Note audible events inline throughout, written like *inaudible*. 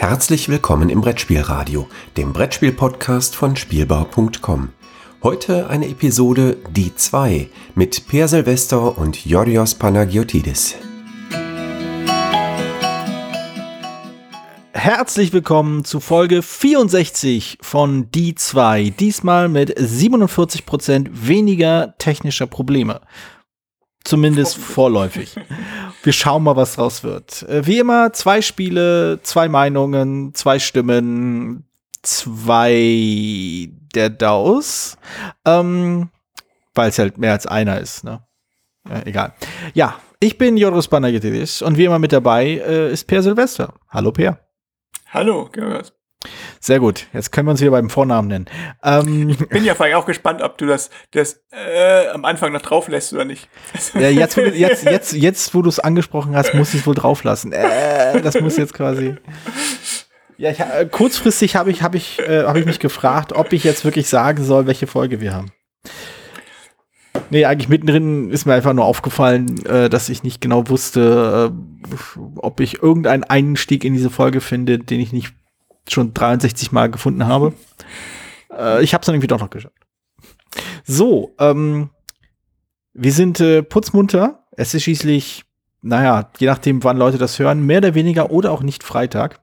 Herzlich willkommen im Brettspielradio, dem Brettspiel-Podcast von Spielbau.com. Heute eine Episode Die 2 mit Per Silvester und Yorios Panagiotidis. Herzlich willkommen zu Folge 64 von Die 2, diesmal mit 47% weniger technischer Probleme. Zumindest vorläufig. Wir schauen mal, was draus wird. Äh, wie immer, zwei Spiele, zwei Meinungen, zwei Stimmen, zwei der DAOs. Ähm, Weil es halt mehr als einer ist, ne? Ja, egal. Ja, ich bin Joris Panagiotis und wie immer mit dabei äh, ist Per Silvester. Hallo Per. Hallo, Gerhard. Sehr gut. Jetzt können wir uns wieder beim Vornamen nennen. Ähm, ich bin ja vielleicht auch gespannt, ob du das, das äh, am Anfang noch drauf lässt oder nicht. *laughs* Ja, jetzt, wo du, jetzt, jetzt, jetzt, wo du es angesprochen hast, muss ich es wohl drauf lassen. Äh, das muss jetzt quasi. Ja, ich, äh, kurzfristig habe ich, hab ich, äh, hab ich mich gefragt, ob ich jetzt wirklich sagen soll, welche Folge wir haben. Nee, eigentlich mittendrin ist mir einfach nur aufgefallen, äh, dass ich nicht genau wusste, ob ich irgendeinen Einstieg in diese Folge finde, den ich nicht schon 63 Mal gefunden habe. Äh, ich habe es dann irgendwie doch noch geschafft. So, ähm, wir sind äh, putzmunter. Es ist schließlich, naja, je nachdem, wann Leute das hören, mehr oder weniger oder auch nicht Freitag.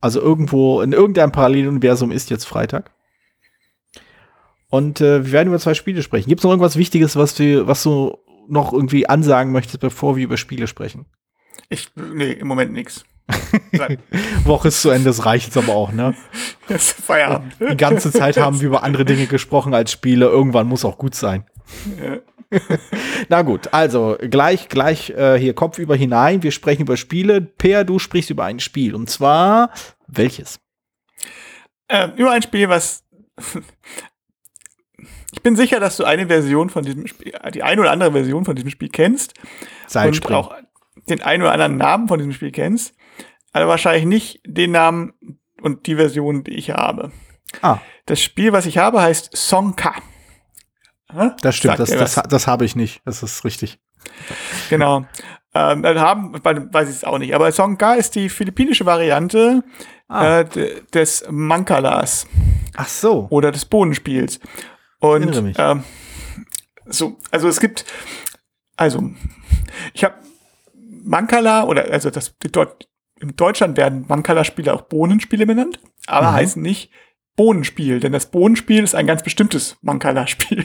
Also irgendwo in irgendeinem Paralleluniversum ist jetzt Freitag. Und äh, wir werden über zwei Spiele sprechen. Gibt es noch irgendwas Wichtiges, was du, was du noch irgendwie ansagen möchtest, bevor wir über Spiele sprechen? Ich, nee, im Moment nichts. *laughs* Woche ist zu Ende, das reicht jetzt aber auch, ne? *laughs* Das ist Feierabend. Die ganze Zeit haben wir über andere Dinge gesprochen als Spiele. Irgendwann muss auch gut sein. *laughs* Na gut, also gleich, gleich äh, hier Kopf über hinein. Wir sprechen über Spiele. Per, du sprichst über ein Spiel. Und zwar welches? Ähm, über ein Spiel, was ich bin sicher, dass du eine Version von diesem Spiel, die eine oder andere Version von diesem Spiel kennst. Seilspring. Und auch den einen oder anderen Namen von diesem Spiel kennst. Aber wahrscheinlich nicht den Namen und die Version, die ich habe. Ah. Das Spiel, was ich habe, heißt Songka. Das stimmt, das, das, das habe ich nicht. Das ist richtig. Genau. Ähm, haben, weiß ich es auch nicht. Aber Songka ist die philippinische Variante ah. äh, des Mankalas. Ach so. Oder des Bodenspiels. Und ähm, so, also es gibt, also ich habe Mankala oder also das dort in Deutschland werden Mankala-Spiele auch Bohnenspiele benannt, aber mhm. heißen nicht Bohnenspiel, denn das Bohnenspiel ist ein ganz bestimmtes Mankala-Spiel.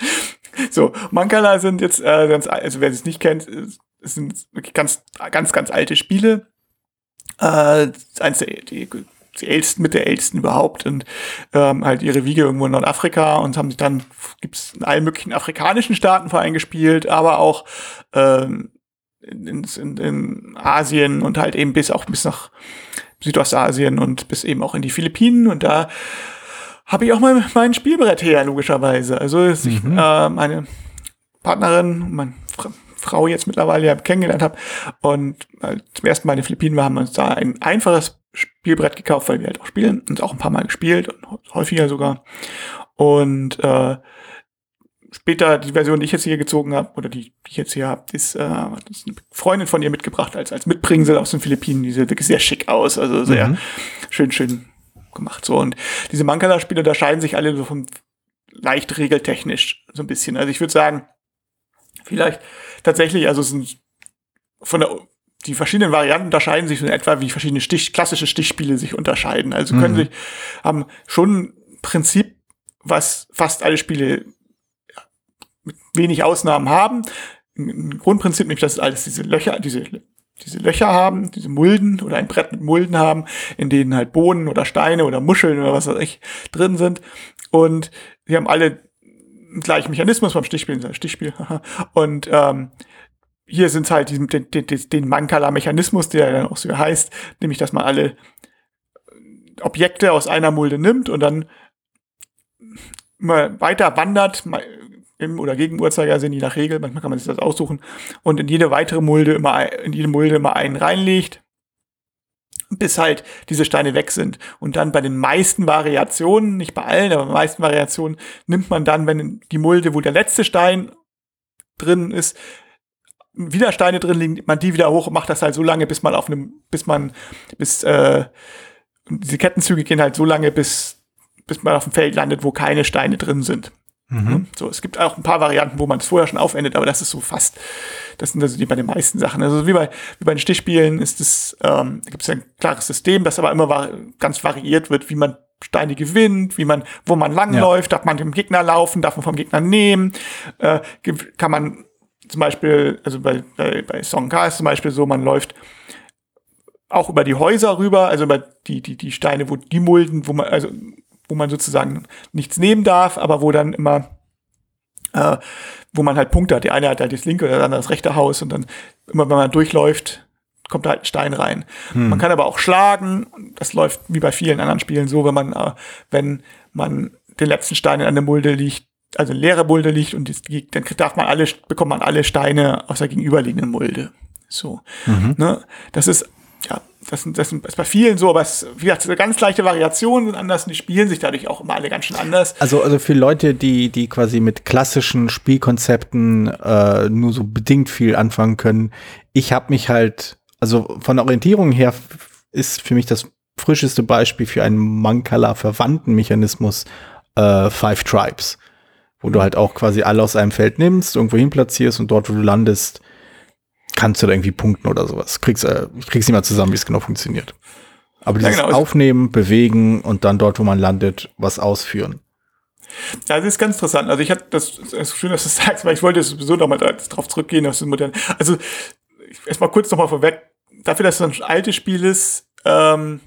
*laughs* so, Mankala sind jetzt, äh, ganz, also wer es nicht kennt, sind wirklich ganz, ganz, ganz alte Spiele. Äh, eins der, die die ältesten mit der ältesten überhaupt und ähm, halt ihre Wiege irgendwo in Nordafrika und haben sich dann, gibt's in allen möglichen afrikanischen Staaten vor gespielt, aber auch ähm, in, in, in Asien und halt eben bis auch bis nach Südostasien und bis eben auch in die Philippinen und da habe ich auch mal mein Spielbrett her, logischerweise. Also mhm. ich, äh, meine Partnerin, meine Frau jetzt mittlerweile ja kennengelernt habe und äh, zum ersten Mal in den Philippinen waren, haben wir uns da ein einfaches Spielbrett gekauft, weil wir halt auch spielen und auch ein paar Mal gespielt und häufiger sogar. Und äh, später die Version, die ich jetzt hier gezogen habe, oder die, die ich jetzt hier habe, ist, äh, ist eine Freundin von ihr mitgebracht als, als Mitbringsel aus den Philippinen. Die sieht wirklich sehr schick aus, also sehr mhm. schön, schön gemacht. So, und diese Mankala-Spiele unterscheiden sich alle so vom leicht regeltechnisch so ein bisschen. Also ich würde sagen, vielleicht tatsächlich, also es sind von der die verschiedenen Varianten unterscheiden sich so in etwa, wie verschiedene Stich, klassische Stichspiele sich unterscheiden. Also können mhm. sich, haben schon ein Prinzip, was fast alle Spiele wenig Ausnahmen haben. Ein Grundprinzip, nämlich, dass alles diese Löcher, diese, diese Löcher haben, diese Mulden oder ein Brett mit Mulden haben, in denen halt Bohnen oder Steine oder Muscheln oder was weiß ich drin sind. Und sie haben alle gleichen Mechanismus beim Stichspiel, Stichspiel. und ähm, hier sind halt diesen, den, den, den Mankala-Mechanismus, der dann auch so heißt, nämlich, dass man alle Objekte aus einer Mulde nimmt und dann immer weiter wandert, im oder gegen Uhrzeigersinn, je nach Regel, manchmal kann man sich das aussuchen, und in jede weitere Mulde immer, in jede Mulde immer einen reinlegt, bis halt diese Steine weg sind. Und dann bei den meisten Variationen, nicht bei allen, aber bei den meisten Variationen, nimmt man dann, wenn die Mulde, wo der letzte Stein drin ist, wieder Steine drin liegen, man die wieder hoch und macht das halt so lange, bis man auf einem, bis man, bis, äh, diese Kettenzüge gehen halt so lange, bis, bis man auf dem Feld landet, wo keine Steine drin sind. Mhm. So, es gibt auch ein paar Varianten, wo man es vorher schon aufendet, aber das ist so fast, das sind also die bei den meisten Sachen. Also wie bei, wie bei den Stichspielen ist es, ähm, gibt es ein klares System, das aber immer war, ganz variiert wird, wie man Steine gewinnt, wie man, wo man langläuft, ja. darf man dem Gegner laufen, darf man vom Gegner nehmen, äh, kann man zum Beispiel, also bei, bei, bei Song K ist zum Beispiel so, man läuft auch über die Häuser rüber, also über die, die, die Steine, wo die Mulden, wo man, also wo man sozusagen nichts nehmen darf, aber wo dann immer, äh, wo man halt Punkte hat. Der eine hat halt das linke oder der andere das rechte Haus und dann immer, wenn man durchläuft, kommt da halt ein Stein rein. Hm. Man kann aber auch schlagen. Das läuft wie bei vielen anderen Spielen so, wenn man, äh, wenn man den letzten Stein in einer Mulde liegt, also eine leere Mulde liegt und die, dann darf man alle, bekommt man alle Steine aus der gegenüberliegenden Mulde. So. Mhm. Ne? Das ist ja, das, das ist bei vielen so, aber es wie gesagt, ganz leichte Variationen sind anders und die spielen sich dadurch auch immer alle ganz schön anders. Also, also für Leute, die, die quasi mit klassischen Spielkonzepten äh, nur so bedingt viel anfangen können, ich habe mich halt, also von der Orientierung her ist für mich das frischeste Beispiel für einen Mankala-verwandten Mechanismus äh, Five Tribes, wo du halt auch quasi alle aus einem Feld nimmst, irgendwo hin platzierst und dort, wo du landest, kannst du da irgendwie punkten oder sowas. Kriegst, äh, ich krieg's nicht mal zusammen, wie es genau funktioniert. Aber dieses ja, genau. Aufnehmen, Bewegen und dann dort, wo man landet, was ausführen. Ja, das ist ganz interessant. Also ich hatte das, das ist schön, dass du das sagst, weil ich wollte sowieso nochmal drauf zurückgehen, aus dem modernen. Also erstmal kurz nochmal vorweg, dafür, dass es ein altes Spiel ist, ähm,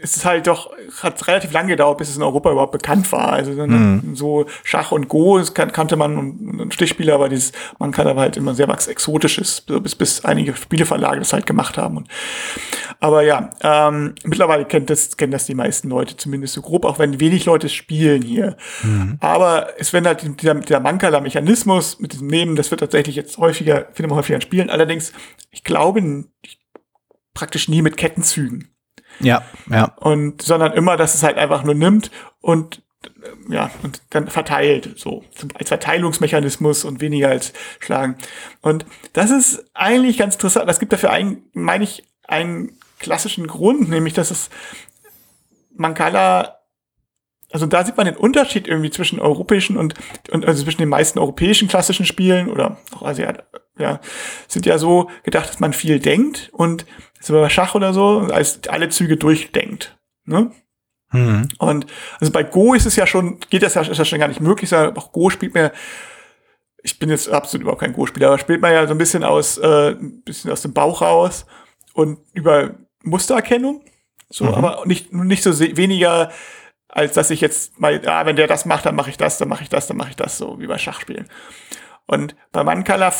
ist es halt doch, hat relativ lange gedauert, bis es in Europa überhaupt bekannt war. Also mhm. so Schach und Go das kan kannte man und, und Stichspieler, aber dieses, man kann aber halt immer sehr was Exotisches, bis, bis einige Spieleverlage das halt gemacht haben. Und, aber ja, ähm, mittlerweile kennt das, kennen das die meisten Leute zumindest so grob, auch wenn wenig Leute spielen hier. Mhm. Aber es werden halt dieser, dieser Mankala-Mechanismus mit diesem Nehmen, das wird tatsächlich jetzt häufiger, findet man häufiger in Spielen. Allerdings, ich glaube, praktisch nie mit Kettenzügen. Ja, ja. Und, sondern immer, dass es halt einfach nur nimmt und ja, und dann verteilt, so als Verteilungsmechanismus und weniger als Schlagen. Und das ist eigentlich ganz interessant. Das gibt dafür einen, meine ich, einen klassischen Grund, nämlich, dass es Mancala also da sieht man den Unterschied irgendwie zwischen europäischen und, und also zwischen den meisten europäischen klassischen Spielen oder auch Asiat, ja, sind ja so gedacht, dass man viel denkt und so bei Schach oder so, als alle Züge durchdenkt. Ne? Mhm. Und also bei Go ist es ja schon, geht das ja, ist ja schon gar nicht möglich, sondern auch Go spielt mir, ich bin jetzt absolut überhaupt kein Go-Spieler, aber spielt man ja so ein bisschen aus, äh, ein bisschen aus dem Bauch raus und über Mustererkennung. So, mhm. aber nicht, nicht so weniger, als dass ich jetzt mal, ja, wenn der das macht, dann mache ich das, dann mache ich das, dann mache ich das, so wie bei Schachspielen. Und bei Mankala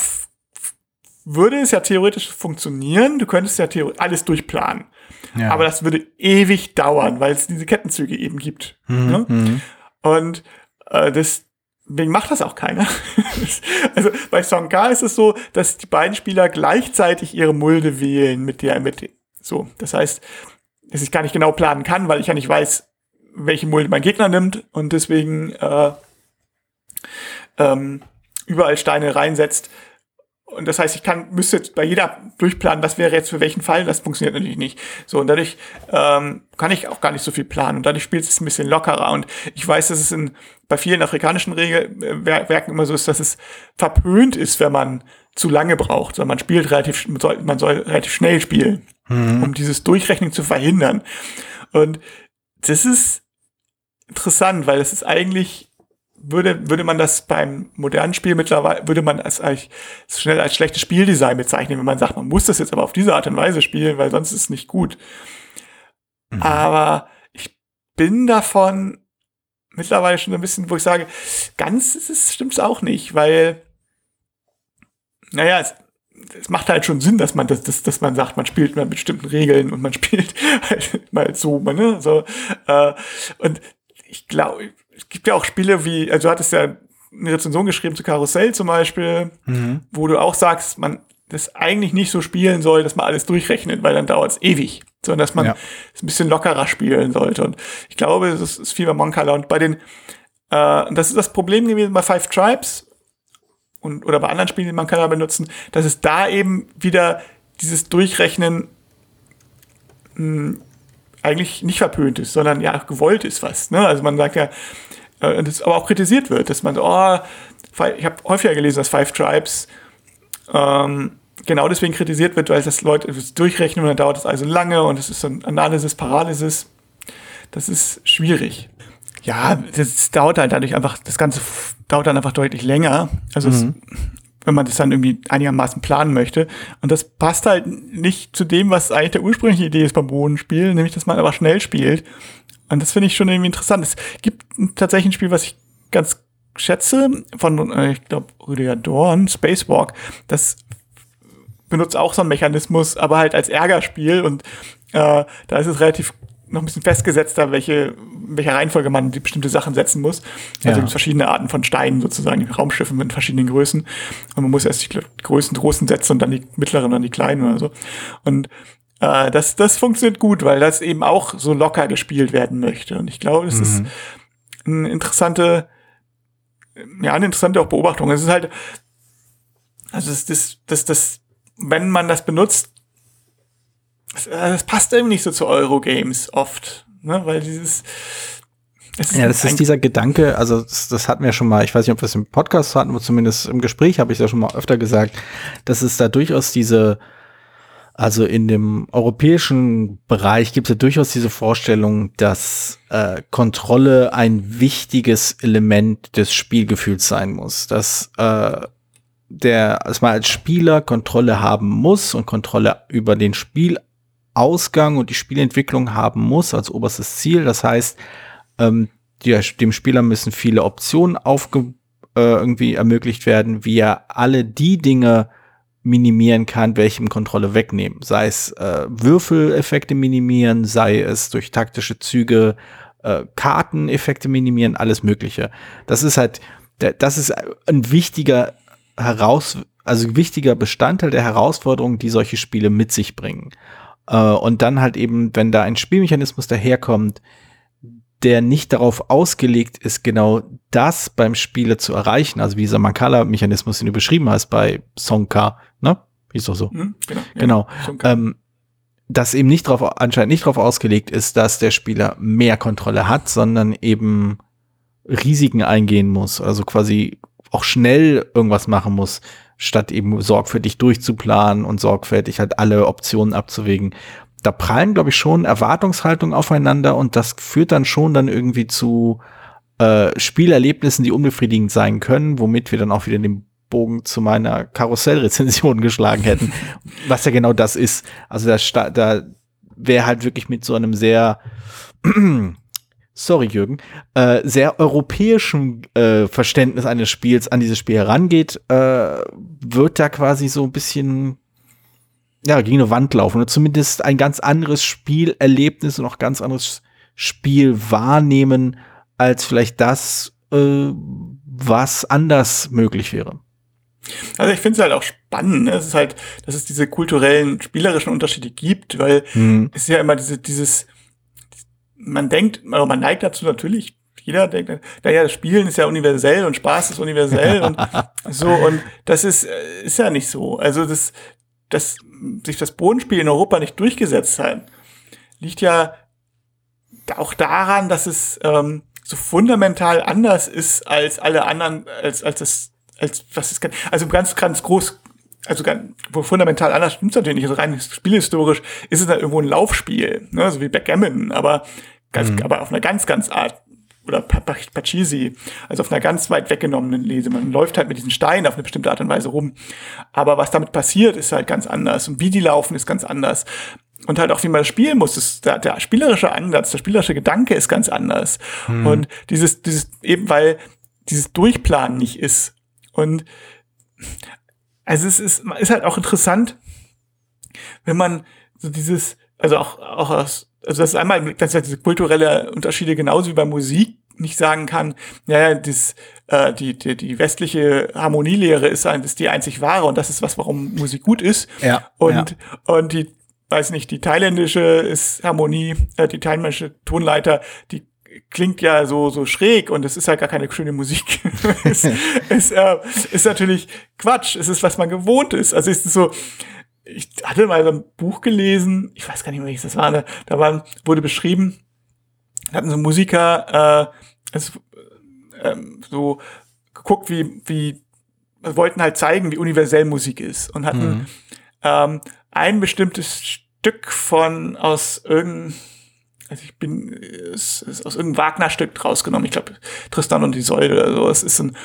würde es ja theoretisch funktionieren. Du könntest ja theoretisch alles durchplanen. Ja. Aber das würde ewig dauern, weil es diese Kettenzüge eben gibt. Mhm. Ne? Mhm. Und äh, deswegen macht das auch keiner. *laughs* also bei Song K ist es so, dass die beiden Spieler gleichzeitig ihre Mulde wählen mit der, mit dem. So, das heißt, dass ich gar nicht genau planen kann, weil ich ja nicht weiß, welche Mulde mein Gegner nimmt und deswegen äh, ähm, überall Steine reinsetzt, und das heißt, ich kann, müsste jetzt bei jeder durchplanen, was wäre jetzt für welchen Fall, das funktioniert natürlich nicht. So, und dadurch ähm, kann ich auch gar nicht so viel planen. Und dadurch spielt es ein bisschen lockerer. Und ich weiß, dass es in, bei vielen afrikanischen Regelwerken immer so ist, dass es verpönt ist, wenn man zu lange braucht, sondern man spielt relativ, man soll, man soll relativ schnell spielen, mhm. um dieses Durchrechnen zu verhindern. Und das ist interessant, weil es ist eigentlich würde, würde man das beim modernen Spiel mittlerweile, würde man es eigentlich schnell als schlechtes Spieldesign bezeichnen, wenn man sagt, man muss das jetzt aber auf diese Art und Weise spielen, weil sonst ist es nicht gut. Mhm. Aber ich bin davon mittlerweile schon ein bisschen, wo ich sage, ganz ist es, stimmt's auch nicht, weil, naja, es, es macht halt schon Sinn, dass man das, das, dass man sagt, man spielt mit bestimmten Regeln und man *laughs* spielt halt mal so, ne, so, äh, und ich glaube, es gibt ja auch Spiele wie, also du hattest ja eine Rezension geschrieben zu Karussell zum Beispiel, mhm. wo du auch sagst, man das eigentlich nicht so spielen soll, dass man alles durchrechnet, weil dann dauert es ewig, sondern dass man ja. es ein bisschen lockerer spielen sollte. Und ich glaube, das ist viel bei Moncala. Und bei den, äh, das ist das Problem gewesen bei Five Tribes. und, oder bei anderen Spielen, die man kann benutzen, dass es da eben wieder dieses Durchrechnen mh, hm, eigentlich nicht verpönt ist, sondern ja gewollt ist was. Ne? Also man sagt ja, äh, das aber auch kritisiert wird, dass man so, oh, ich habe häufiger gelesen, dass Five Tribes ähm, genau deswegen kritisiert wird, weil das Leute das durchrechnen und dann dauert es also lange und es ist so ein Analysis, Paralysis. Das ist schwierig. Ja, das dauert halt dadurch einfach, das Ganze dauert dann einfach deutlich länger. Also mhm. es, wenn man das dann irgendwie einigermaßen planen möchte. Und das passt halt nicht zu dem, was eigentlich der ursprüngliche Idee ist beim Bodenspiel, nämlich dass man aber schnell spielt. Und das finde ich schon irgendwie interessant. Es gibt tatsächlich ein Spiel, was ich ganz schätze, von, äh, ich glaube, Rüdiger Dorn, Spacewalk, das benutzt auch so einen Mechanismus, aber halt als Ärgerspiel und äh, da ist es relativ noch ein bisschen festgesetzter, welche, welche Reihenfolge man die bestimmte Sachen setzen muss. Also ja. gibt verschiedene Arten von Steinen sozusagen, Raumschiffen mit verschiedenen Größen. Und man muss erst die Größen großen setzen und dann die mittleren und dann die kleinen oder so. Und äh, das, das funktioniert gut, weil das eben auch so locker gespielt werden möchte. Und ich glaube, das mhm. ist eine interessante, ja, eine interessante auch Beobachtung. Es ist halt, also das, das, das, das, wenn man das benutzt, das, äh, das passt eben nicht so zu Eurogames oft, ne? weil dieses ja, das ist dieser Gedanke, also das, das hatten wir schon mal, ich weiß nicht, ob wir es im Podcast hatten, aber zumindest im Gespräch habe ich es ja schon mal öfter gesagt, dass es da durchaus diese, also in dem europäischen Bereich gibt es ja durchaus diese Vorstellung, dass äh, Kontrolle ein wichtiges Element des Spielgefühls sein muss, dass äh, der, dass man als Spieler Kontrolle haben muss und Kontrolle über den Spiel Ausgang und die Spielentwicklung haben muss als oberstes Ziel. Das heißt, ähm, die, dem Spieler müssen viele Optionen aufge äh, irgendwie ermöglicht werden, wie er alle die Dinge minimieren kann, welche ihm Kontrolle wegnehmen. Sei es äh, Würfeleffekte minimieren, sei es durch taktische Züge äh, Karteneffekte minimieren, alles Mögliche. Das ist halt, das ist ein wichtiger heraus, also wichtiger Bestandteil der Herausforderungen, die solche Spiele mit sich bringen. Äh, und dann halt eben, wenn da ein Spielmechanismus daherkommt, der nicht darauf ausgelegt ist, genau das beim Spieler zu erreichen, also wie dieser Mancala-Mechanismus, den du beschrieben hast bei Sonka, ne? Hieß doch so. Mhm, genau. genau. Ja, ähm, das eben nicht darauf, anscheinend nicht darauf ausgelegt ist, dass der Spieler mehr Kontrolle hat, sondern eben Risiken eingehen muss, also quasi auch schnell irgendwas machen muss, statt eben sorgfältig durchzuplanen und sorgfältig halt alle Optionen abzuwägen. Da prallen, glaube ich, schon Erwartungshaltungen aufeinander und das führt dann schon dann irgendwie zu äh, Spielerlebnissen, die unbefriedigend sein können, womit wir dann auch wieder den Bogen zu meiner Karussellrezension *laughs* geschlagen hätten, was ja genau das ist. Also da, da wäre halt wirklich mit so einem sehr sorry Jürgen, äh, sehr europäischen äh, Verständnis eines Spiels an dieses Spiel herangeht, äh, wird da quasi so ein bisschen ja, gegen eine Wand laufen oder zumindest ein ganz anderes Spielerlebnis und auch ganz anderes Spiel wahrnehmen als vielleicht das, äh, was anders möglich wäre. Also ich finde es halt auch spannend. Ne? Es ist halt, dass es diese kulturellen, spielerischen Unterschiede gibt, weil hm. es ja immer diese, dieses, man denkt, also man neigt dazu natürlich, jeder denkt, naja, das Spielen ist ja universell und Spaß ist universell und *laughs* so und das ist, äh, ist ja nicht so. Also das, dass sich das Bodenspiel in Europa nicht durchgesetzt hat, liegt ja auch daran, dass es ähm, so fundamental anders ist als alle anderen, als, als das, als was es kann. Also ganz, ganz groß, also ganz, wo fundamental anders stimmt natürlich nicht. Also rein spielhistorisch ist es dann irgendwo ein Laufspiel, ne, so wie Backgammon, aber ganz, mhm. aber auf einer ganz, ganz Art oder Pachisi, also auf einer ganz weit weggenommenen Lese. Man läuft halt mit diesen Steinen auf eine bestimmte Art und Weise rum. Aber was damit passiert, ist halt ganz anders. Und wie die laufen, ist ganz anders. Und halt auch, wie man das spielen muss, ist der, der spielerische Ansatz, der spielerische Gedanke ist ganz anders. Mhm. Und dieses, dieses, eben weil dieses Durchplanen nicht ist. Und also es ist, ist halt auch interessant, wenn man so dieses, also auch, auch aus, also das ist einmal, dass ja diese kulturelle Unterschiede genauso wie bei Musik nicht sagen kann, ja, das, äh, die, die, die westliche Harmonielehre ist, ist die einzig wahre und das ist was, warum Musik gut ist. Ja. Und, ja. und die, weiß nicht, die thailändische ist Harmonie, äh, die thailändische Tonleiter, die klingt ja so, so schräg und es ist ja gar keine schöne Musik. *laughs* es *laughs* ist, äh, ist natürlich Quatsch. Es ist, was man gewohnt ist. Also es ist so, ich hatte mal so ein Buch gelesen, ich weiß gar nicht mehr, welches das war, ne? da war, wurde beschrieben, hatten so Musiker äh, es, äh, so geguckt, wie, wie, wollten halt zeigen, wie universell Musik ist und hatten mhm. ähm, ein bestimmtes Stück von aus irgendeinem also ich bin es ist aus irgendeinem Wagner-Stück rausgenommen. Ich glaube Tristan und die Säule oder so. Es ist ein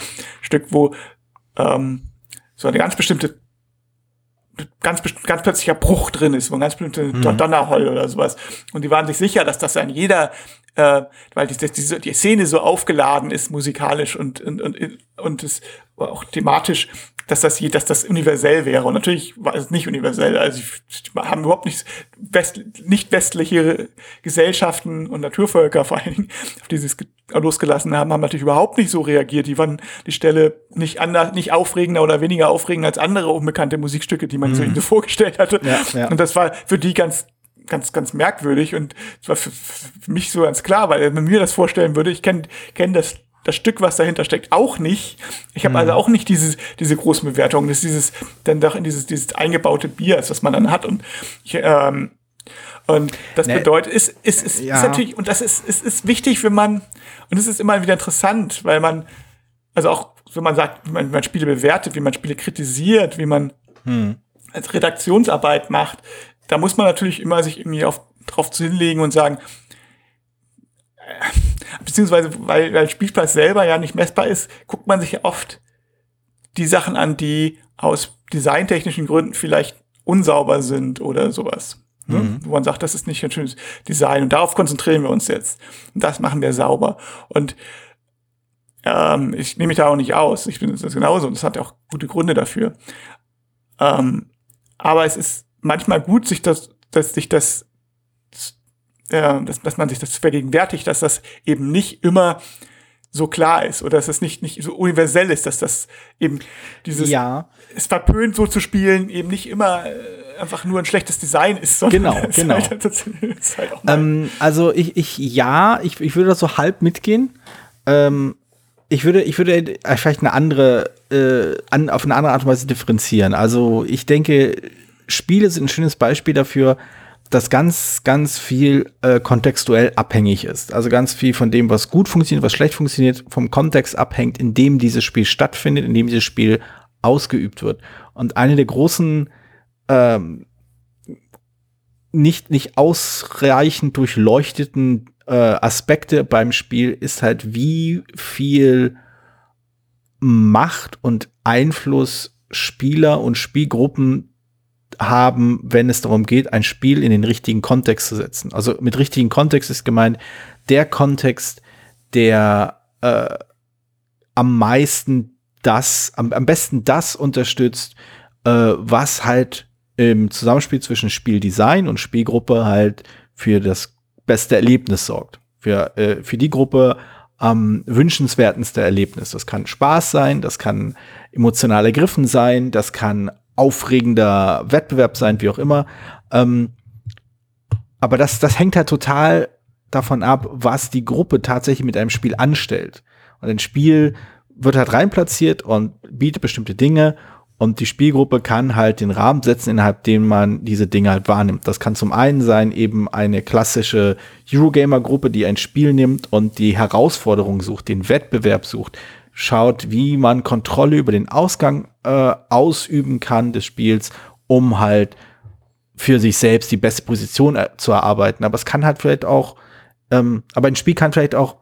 Stück, wo ähm, so eine ganz bestimmte ganz, ganz plötzlicher Bruch drin ist, wo ein ganz bestimmter mhm. Donnerheul oder sowas. Und die waren sich sicher, dass das an jeder, äh, weil die, die, die Szene so aufgeladen ist, musikalisch und, und, und, und es auch thematisch, dass das, je, dass das universell wäre. Und natürlich war es nicht universell. Also haben überhaupt nicht, west, nicht westliche Gesellschaften und Naturvölker vor allen Dingen, auf die sie es losgelassen haben, haben natürlich überhaupt nicht so reagiert. Die waren die Stelle nicht anders, nicht aufregender oder weniger aufregend als andere unbekannte Musikstücke, die man mhm. so vorgestellt hatte. Ja, ja. Und das war für die ganz ganz, ganz merkwürdig und es war für, für, mich so ganz klar, weil wenn mir das vorstellen würde, ich kenne kenn das das Stück, was dahinter steckt, auch nicht. Ich habe mhm. also auch nicht dieses, diese großen Bewertungen, das ist dieses, dann doch in dieses, dieses eingebaute Bier, was man dann hat. Und ich, ähm, und das nee. bedeutet, ist, ist, ist, ja. ist natürlich, und das ist, ist, ist wichtig, wenn man, und es ist immer wieder interessant, weil man, also auch, wenn man sagt, wie man, wie man Spiele bewertet, wie man Spiele kritisiert, wie man hm. als Redaktionsarbeit macht, da muss man natürlich immer sich irgendwie auf, drauf hinlegen und sagen, beziehungsweise weil, weil Spielpreis selber ja nicht messbar ist, guckt man sich oft die Sachen an, die aus designtechnischen Gründen vielleicht unsauber sind oder sowas. Ne? Mhm. Wo man sagt, das ist nicht ein schönes Design und darauf konzentrieren wir uns jetzt. Und das machen wir sauber. Und ähm, ich nehme mich da auch nicht aus. Ich finde das genauso und das hat auch gute Gründe dafür. Ähm, aber es ist manchmal gut, sich das, dass sich das äh, dass, dass man sich das vergegenwärtigt, dass das eben nicht immer so klar ist oder dass es nicht, nicht so universell ist, dass das eben dieses, ja. es verpönt so zu spielen, eben nicht immer äh, einfach nur ein schlechtes Design ist, sondern genau, *laughs* genau. Halt, das halt ähm, also ich, ich, ja, ich, ich würde das so halb mitgehen. Ähm, ich würde, ich würde vielleicht eine andere, äh, an, auf eine andere Art und Weise differenzieren. Also ich denke, Spiele sind ein schönes Beispiel dafür, dass ganz, ganz viel äh, kontextuell abhängig ist. Also ganz viel von dem, was gut funktioniert, was schlecht funktioniert, vom Kontext abhängt, in dem dieses Spiel stattfindet, in dem dieses Spiel ausgeübt wird. Und eine der großen ähm, nicht, nicht ausreichend durchleuchteten äh, Aspekte beim Spiel ist halt, wie viel Macht und Einfluss Spieler und Spielgruppen haben, wenn es darum geht, ein Spiel in den richtigen Kontext zu setzen. Also mit richtigen Kontext ist gemeint der Kontext, der äh, am meisten das, am, am besten das unterstützt, äh, was halt im Zusammenspiel zwischen Spieldesign und Spielgruppe halt für das beste Erlebnis sorgt. Für, äh, für die Gruppe am wünschenswertenste Erlebnis. Das kann Spaß sein, das kann emotional ergriffen sein, das kann aufregender Wettbewerb sein, wie auch immer. Ähm, aber das, das hängt halt total davon ab, was die Gruppe tatsächlich mit einem Spiel anstellt. Und ein Spiel wird halt reinplatziert und bietet bestimmte Dinge und die Spielgruppe kann halt den Rahmen setzen, innerhalb dem man diese Dinge halt wahrnimmt. Das kann zum einen sein eben eine klassische Eurogamer-Gruppe, die ein Spiel nimmt und die Herausforderung sucht, den Wettbewerb sucht, schaut, wie man Kontrolle über den Ausgang äh, ausüben kann des Spiels, um halt für sich selbst die beste Position äh, zu erarbeiten. Aber es kann halt vielleicht auch, ähm, aber ein Spiel kann vielleicht auch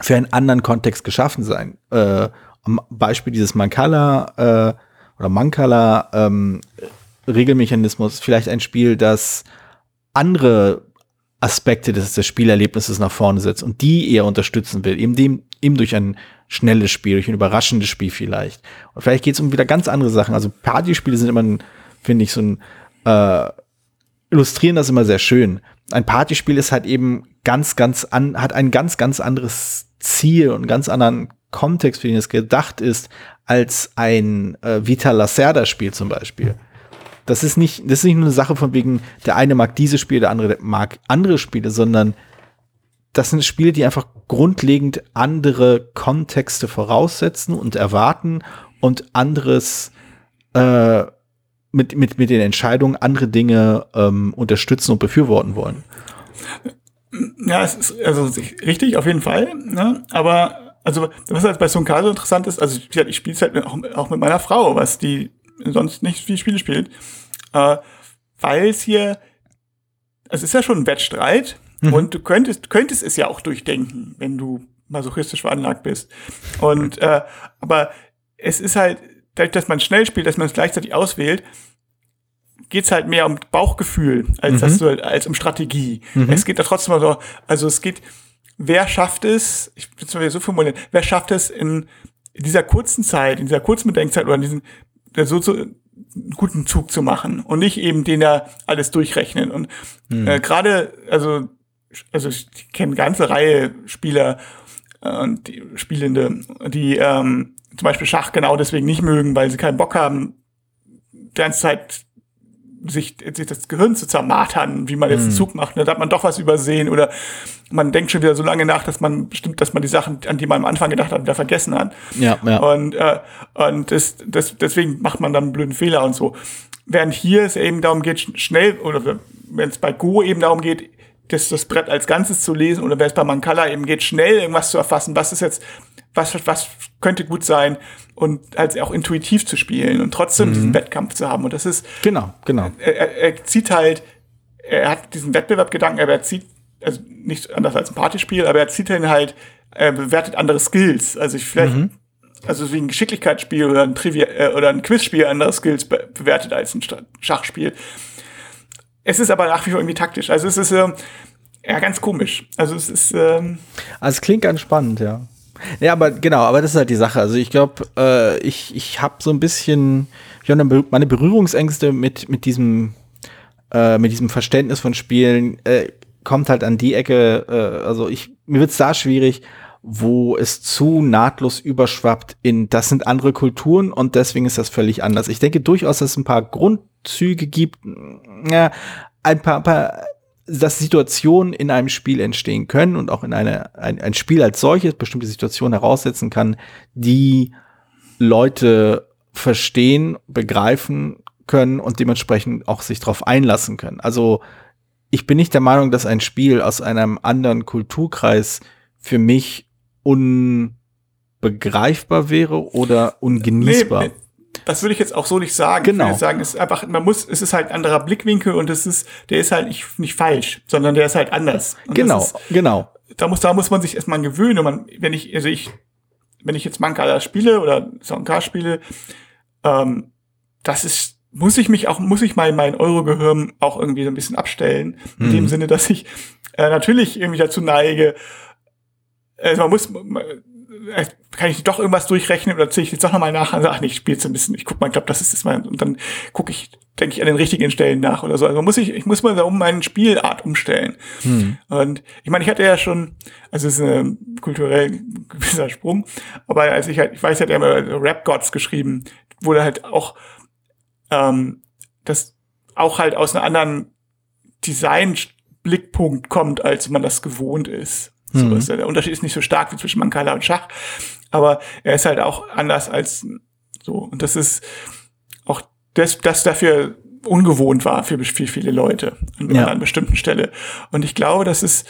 für einen anderen Kontext geschaffen sein. Äh, Beispiel dieses Mancala äh, oder Mancala ähm, Regelmechanismus, vielleicht ein Spiel, das andere Aspekte des, des Spielerlebnisses nach vorne setzt und die eher unterstützen will, eben dem, eben durch ein schnelles Spiel, durch ein überraschendes Spiel vielleicht. Und vielleicht geht es um wieder ganz andere Sachen. Also Partyspiele sind immer, finde ich, so ein äh, illustrieren das immer sehr schön. Ein Partyspiel ist halt eben ganz, ganz an, hat ein ganz, ganz anderes Ziel und einen ganz anderen Kontext, für den es gedacht ist, als ein äh, Vita Lacerda-Spiel zum Beispiel. Das ist nicht, das ist nicht nur eine Sache von wegen, der eine mag dieses Spiel, der andere mag andere Spiele, sondern das sind Spiele, die einfach grundlegend andere Kontexte voraussetzen und erwarten und anderes äh, mit, mit, mit den Entscheidungen andere Dinge ähm, unterstützen und befürworten wollen. Ja, es ist also richtig, auf jeden Fall. Ne? Aber also was halt bei Sunkaso interessant ist, also ich, spiele es halt auch, auch, mit meiner Frau, was die sonst nicht viel Spiele spielt, äh, weil es hier, es ist ja schon ein Wettstreit mhm. und du könntest, könntest es ja auch durchdenken, wenn du masochistisch veranlagt bist. Und äh, aber es ist halt, dadurch, dass man schnell spielt, dass man es gleichzeitig auswählt, geht's halt mehr um Bauchgefühl als mhm. das so, als um Strategie. Mhm. Es geht da trotzdem so, also es geht, wer schafft es, ich will es mal so formulieren, wer schafft es in, dieser kurzen Zeit, in dieser kurzen Bedenkzeit oder in diesem so, so einen guten Zug zu machen und nicht eben den da alles durchrechnen. Und mhm. äh, gerade, also, also ich kenne eine ganze Reihe Spieler äh, und die Spielende, die ähm, zum Beispiel Schach genau deswegen nicht mögen, weil sie keinen Bock haben, die ganze Zeit sich, sich das Gehirn zu zermartern, wie man jetzt einen mhm. Zug macht. Ne? Da hat man doch was übersehen oder man denkt schon wieder so lange nach, dass man bestimmt, dass man die Sachen, an die man am Anfang gedacht hat, wieder vergessen hat. Ja, ja. Und, äh, und das, das, deswegen macht man dann einen blöden Fehler und so. Während hier es eben darum geht, schnell, oder wenn es bei Go eben darum geht, das, das Brett als Ganzes zu lesen, oder wenn es bei Mancala eben geht, schnell irgendwas zu erfassen, was ist jetzt, was, was könnte gut sein, und halt auch intuitiv zu spielen und trotzdem mhm. diesen Wettkampf zu haben. Und das ist. Genau, genau. Er, er zieht halt, er hat diesen Wettbewerbgedanken, aber er zieht, also nicht anders als ein Partyspiel, aber er zieht dann halt, er bewertet andere Skills. Also ich vielleicht, mhm. also wie ein Geschicklichkeitsspiel oder ein Trivia äh, oder ein Quizspiel andere Skills be bewertet als ein Schachspiel. Es ist aber nach wie vor irgendwie taktisch. Also es ist äh, ja ganz komisch. Also es ist. Ähm, also es klingt ganz spannend, ja. Ja, aber genau, aber das ist halt die Sache. Also ich glaube, äh, ich, ich habe so ein bisschen, ich habe meine Berührungsängste mit, mit diesem, äh, mit diesem Verständnis von Spielen, äh, kommt halt an die Ecke, äh, also ich, mir wird es da schwierig, wo es zu nahtlos überschwappt in, das sind andere Kulturen und deswegen ist das völlig anders. Ich denke durchaus, dass es ein paar Grundzüge gibt, ja, ein paar, paar dass Situationen in einem Spiel entstehen können und auch in eine, ein, ein Spiel als solches bestimmte Situationen heraussetzen kann, die Leute verstehen, begreifen können und dementsprechend auch sich darauf einlassen können. Also ich bin nicht der Meinung, dass ein Spiel aus einem anderen Kulturkreis für mich unbegreifbar wäre oder ungenießbar. Nee, das würde ich jetzt auch so nicht sagen. Genau. Ich würde sagen, es ist einfach, man muss, es ist halt ein anderer Blickwinkel und es ist, der ist halt nicht, nicht falsch, sondern der ist halt anders. Und genau, ist, genau. Da muss, da muss man sich erstmal gewöhnen. Und man, wenn ich, also ich, wenn ich jetzt Mankala spiele oder Sonka spiele, ähm, das ist, muss ich mich auch, muss ich mal mein Euro-Gehirn auch irgendwie so ein bisschen abstellen. In mhm. dem Sinne, dass ich äh, natürlich irgendwie dazu neige, also man muss, man, äh, kann ich doch irgendwas durchrechnen oder ziehe ich jetzt doch nochmal nach und sage, ach nee, ich spiele jetzt ein bisschen, ich guck mal, ich glaube, das ist es mal, und dann gucke ich, denke ich an den richtigen Stellen nach oder so. Also muss ich, ich muss mal da um meine Spielart umstellen. Hm. Und ich meine, ich hatte ja schon, also es ist ein kulturell gewisser Sprung, aber als ich halt, ich weiß, ich hatte ja immer Rap Gods geschrieben, wurde halt auch ähm, das auch halt aus einem anderen Design-Blickpunkt kommt, als man das gewohnt ist. So, mhm. der Unterschied ist nicht so stark wie zwischen Mancala und Schach, aber er ist halt auch anders als so. Und das ist auch das, das dafür ungewohnt war für, für viele Leute an ja. einer bestimmten Stelle. Und ich glaube, das ist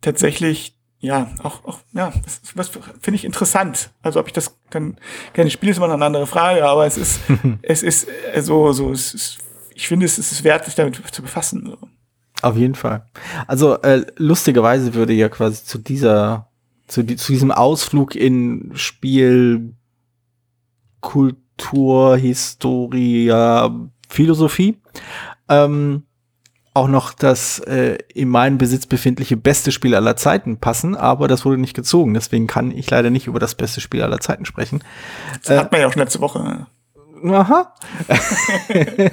tatsächlich ja, auch, auch ja, das, das finde ich interessant. Also ob ich das dann gerne spiele, ist immer noch eine andere Frage, aber es ist, *laughs* es ist äh, so, so, es ist, ich finde, es ist wert, sich damit zu befassen. So. Auf jeden Fall. Also äh, lustigerweise würde ja quasi zu dieser, zu, die, zu diesem Ausflug in Spiel, Kultur, Historia, Philosophie ähm, auch noch das äh, in meinem Besitz befindliche beste Spiel aller Zeiten passen, aber das wurde nicht gezogen. Deswegen kann ich leider nicht über das beste Spiel aller Zeiten sprechen. Das äh, hat man ja auch schon letzte Woche. Aha. *laughs*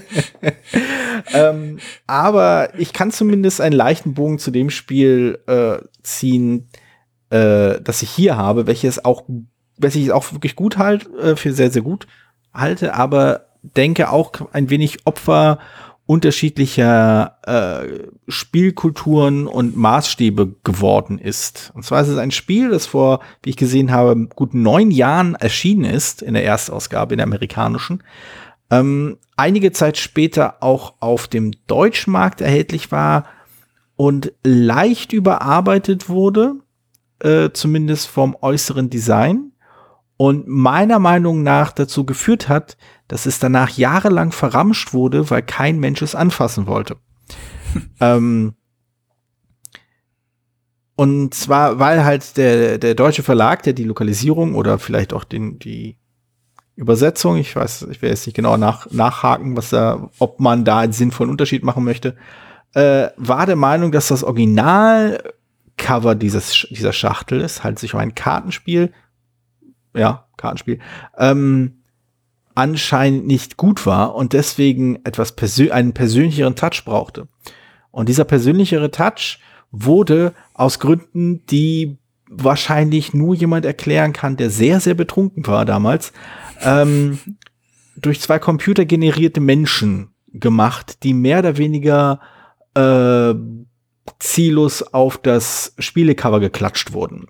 ähm, aber ich kann zumindest einen leichten Bogen zu dem Spiel äh, ziehen, äh, das ich hier habe, welches auch, welches ich auch wirklich gut halt, äh, für sehr, sehr gut halte, aber denke auch ein wenig Opfer unterschiedlicher äh, Spielkulturen und Maßstäbe geworden ist. Und zwar ist es ein Spiel, das vor, wie ich gesehen habe, gut neun Jahren erschienen ist in der Erstausgabe, in der amerikanischen. Ähm, einige Zeit später auch auf dem deutschen Markt erhältlich war und leicht überarbeitet wurde, äh, zumindest vom äußeren Design. Und meiner Meinung nach dazu geführt hat, dass es danach jahrelang verramscht wurde, weil kein Mensch es anfassen wollte. *laughs* ähm, und zwar, weil halt der, der deutsche Verlag, der die Lokalisierung oder vielleicht auch den, die Übersetzung, ich weiß, ich will jetzt nicht genau nach, nachhaken, was da, ob man da einen sinnvollen Unterschied machen möchte, äh, war der Meinung, dass das Originalcover dieses, dieser Schachtel ist, halt sich um ein Kartenspiel, ja, Kartenspiel, ähm, anscheinend nicht gut war und deswegen etwas persö einen persönlicheren Touch brauchte. Und dieser persönlichere Touch wurde aus Gründen, die wahrscheinlich nur jemand erklären kann, der sehr, sehr betrunken war damals, ähm, *laughs* durch zwei computergenerierte Menschen gemacht, die mehr oder weniger äh, ziellos auf das Spielecover geklatscht wurden.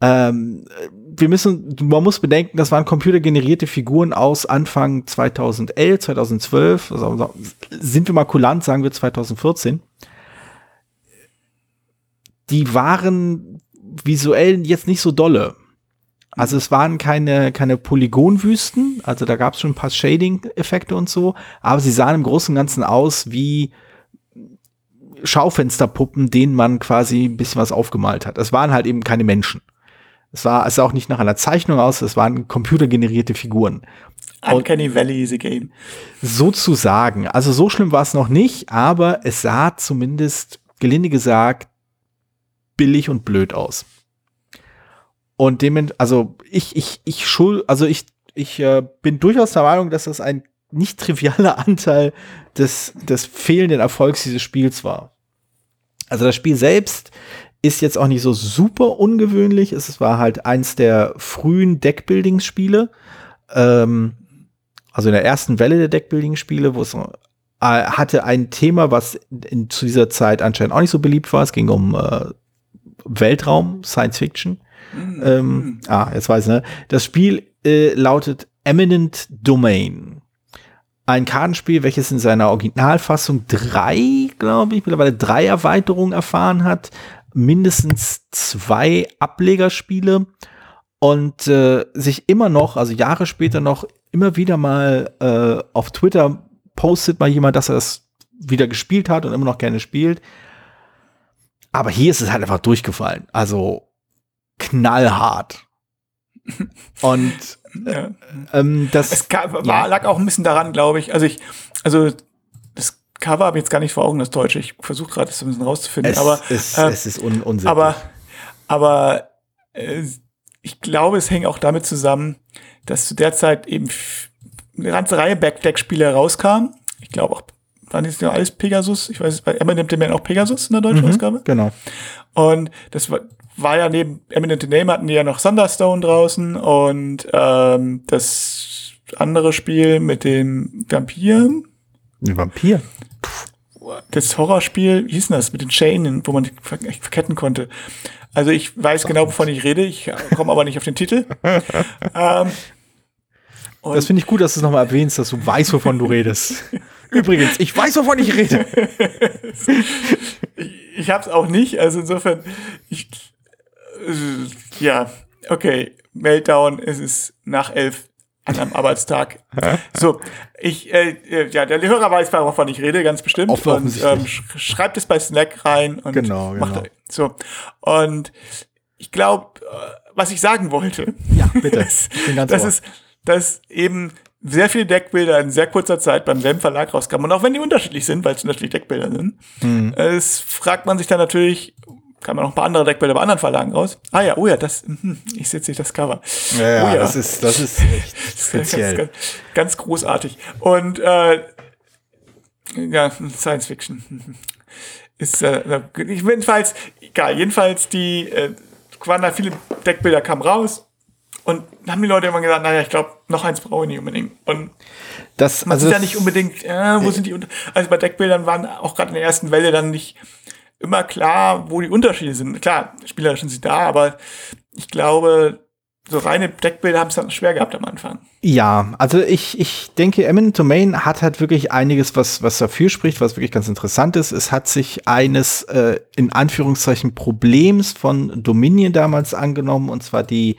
Ähm, wir müssen, man muss bedenken, das waren computergenerierte Figuren aus Anfang 2011, 2012, also sind wir mal kulant, sagen wir 2014. Die waren visuell jetzt nicht so dolle. Also es waren keine, keine Polygonwüsten, also da gab es schon ein paar Shading-Effekte und so, aber sie sahen im Großen und Ganzen aus wie Schaufensterpuppen, denen man quasi ein bisschen was aufgemalt hat. Es waren halt eben keine Menschen. Es war, es sah auch nicht nach einer Zeichnung aus, es waren computergenerierte Figuren. Uncanny Valley is a game. Sozusagen. Also so schlimm war es noch nicht, aber es sah zumindest, gelinde gesagt, billig und blöd aus. Und dem, also ich, ich, ich schuld, also ich, ich äh, bin durchaus der Meinung, dass das ein nicht trivialer *laughs* Anteil des, des fehlenden Erfolgs dieses Spiels war. Also das Spiel selbst ist jetzt auch nicht so super ungewöhnlich. Es war halt eins der frühen Deckbuilding-Spiele. Ähm, also in der ersten Welle der Deckbuilding-Spiele, wo es äh, hatte ein Thema, was in, zu dieser Zeit anscheinend auch nicht so beliebt war. Es ging um äh, Weltraum, Science Fiction. Mhm. Ähm, ah, jetzt weiß ich, ne? Das Spiel äh, lautet Eminent Domain. Ein Kartenspiel, welches in seiner Originalfassung drei, glaube ich, mittlerweile drei Erweiterungen erfahren hat, mindestens zwei Ablegerspiele und äh, sich immer noch, also Jahre später noch, immer wieder mal äh, auf Twitter postet mal jemand, dass er das wieder gespielt hat und immer noch gerne spielt. Aber hier ist es halt einfach durchgefallen. Also knallhart. *laughs* Und äh, ähm, das es war, ja. lag auch ein bisschen daran, glaube ich. Also ich, also Cover habe ich jetzt gar nicht vor Augen, das Deutsche. Ich versuche gerade das ein bisschen rauszufinden. Es aber ist, äh, es ist un unsinnlich. Aber, aber äh, ich glaube, es hängt auch damit zusammen, dass zu der Zeit eben eine ganze Reihe Backdeck-Spiele herauskamen. Ich glaube auch, waren das ja alles Pegasus? Ich weiß, bei Eminent Domain auch Pegasus in der deutschen mhm, Ausgabe. Genau. Und das war, war ja neben Eminent Domain hatten die ja noch Thunderstone draußen und ähm, das andere Spiel mit den Vampiren. Ein Vampir? Das Horrorspiel, wie hieß denn das, mit den Chainen, wo man die verketten konnte. Also ich weiß genau, wovon ich rede, ich komme aber nicht auf den Titel. *laughs* ähm, das finde ich gut, dass du es nochmal erwähnst, dass du weißt, wovon du redest. *laughs* Übrigens, ich weiß, wovon ich rede. *laughs* ich ich habe es auch nicht, also insofern, ich, äh, ja, okay, Meltdown, es ist nach elf an einem Arbeitstag. so, ich, äh, äh, ja, der Hörer weiß, wovon ich rede, ganz bestimmt. Und ähm, sch schreibt es bei Slack rein und genau, macht genau. so. Und ich glaube, äh, was ich sagen wollte, ja, bitte. *laughs* ist, das ist, dass eben sehr viele Deckbilder in sehr kurzer Zeit beim selben Verlag rauskamen. Und auch wenn die unterschiedlich sind, weil es unterschiedliche Deckbilder sind, mhm. es fragt man sich dann natürlich, kam noch ein paar andere Deckbilder bei anderen Verlagen raus. Ah ja, oh ja, das, hm, ich sehe nicht das Cover. Ja, ja, oh ja, das ist, das ist *laughs* echt speziell. Ganz, ganz, ganz, großartig. Und äh, ja, Science Fiction. *laughs* Ist äh, jedenfalls, egal, jedenfalls die äh, waren da viele Deckbilder kamen raus Und haben die Leute immer gesagt, naja, ich glaube, noch eins brauche ich nicht unbedingt. Und das, man also sieht ja nicht unbedingt, äh, wo sind die, also bei Deckbildern waren auch gerade in der ersten Welle dann nicht immer klar, wo die Unterschiede sind. Klar, Spieler sind sie da, aber ich glaube, so reine Deckbilder haben es dann schwer gehabt am Anfang. Ja, also ich, ich denke, Eminent Domain hat halt wirklich einiges, was, was dafür spricht, was wirklich ganz interessant ist. Es hat sich eines äh, in Anführungszeichen Problems von Dominion damals angenommen, und zwar die